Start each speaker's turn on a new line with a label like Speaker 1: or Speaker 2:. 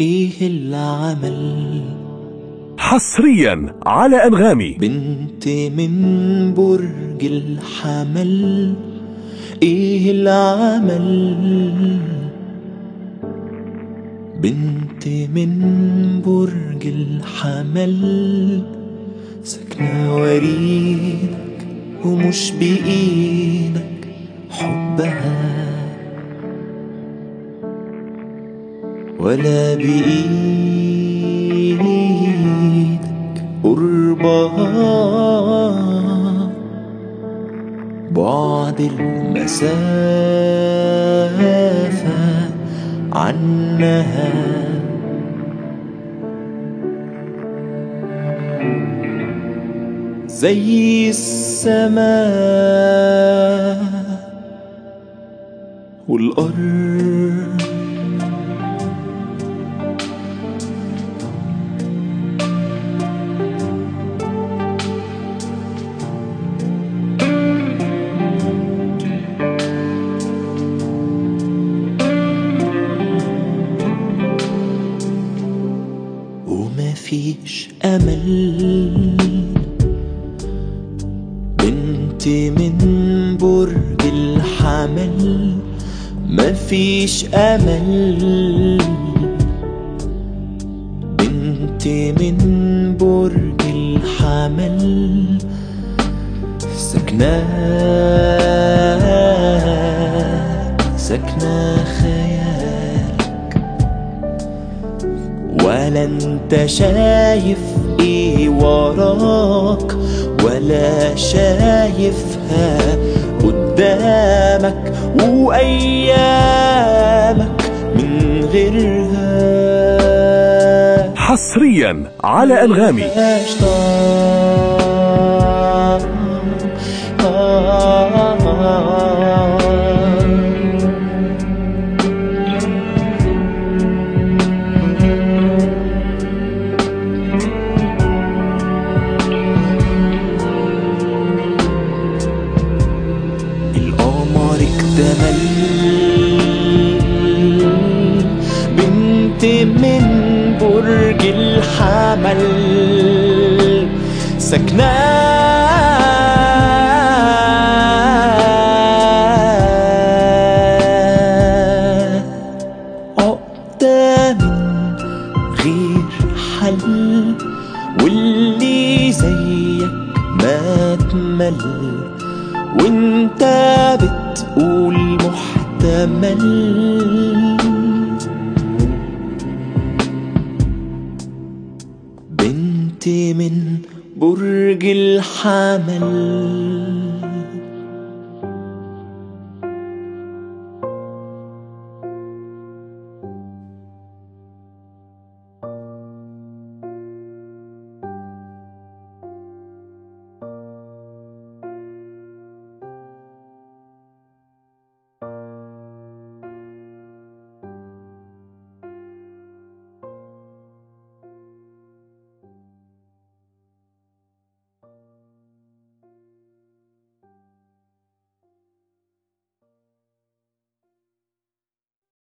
Speaker 1: إيه العمل؟
Speaker 2: حصريا على أنغامي.
Speaker 1: بنت من برج الحمل. إيه العمل؟ بنت من برج الحمل. ساكنة وريدك ومش بإيدك حبها. ولا بإيدك قربها. بعد المسافة عنها. زي السماء والأرض. فيش أمل. بنت من برج الحمل ما فيش أمل. بنت من برج الحمل سكنة ولا انت شايف إيه وراك ولا شايفها قدامك وأيامك من غيرها.
Speaker 2: حصريا على أنغامي
Speaker 1: اكتمل بنت من برج الحمل. غير حل. واللي زيك ما تمل. وانت بتقول محتمل. بنت من برج الحمل.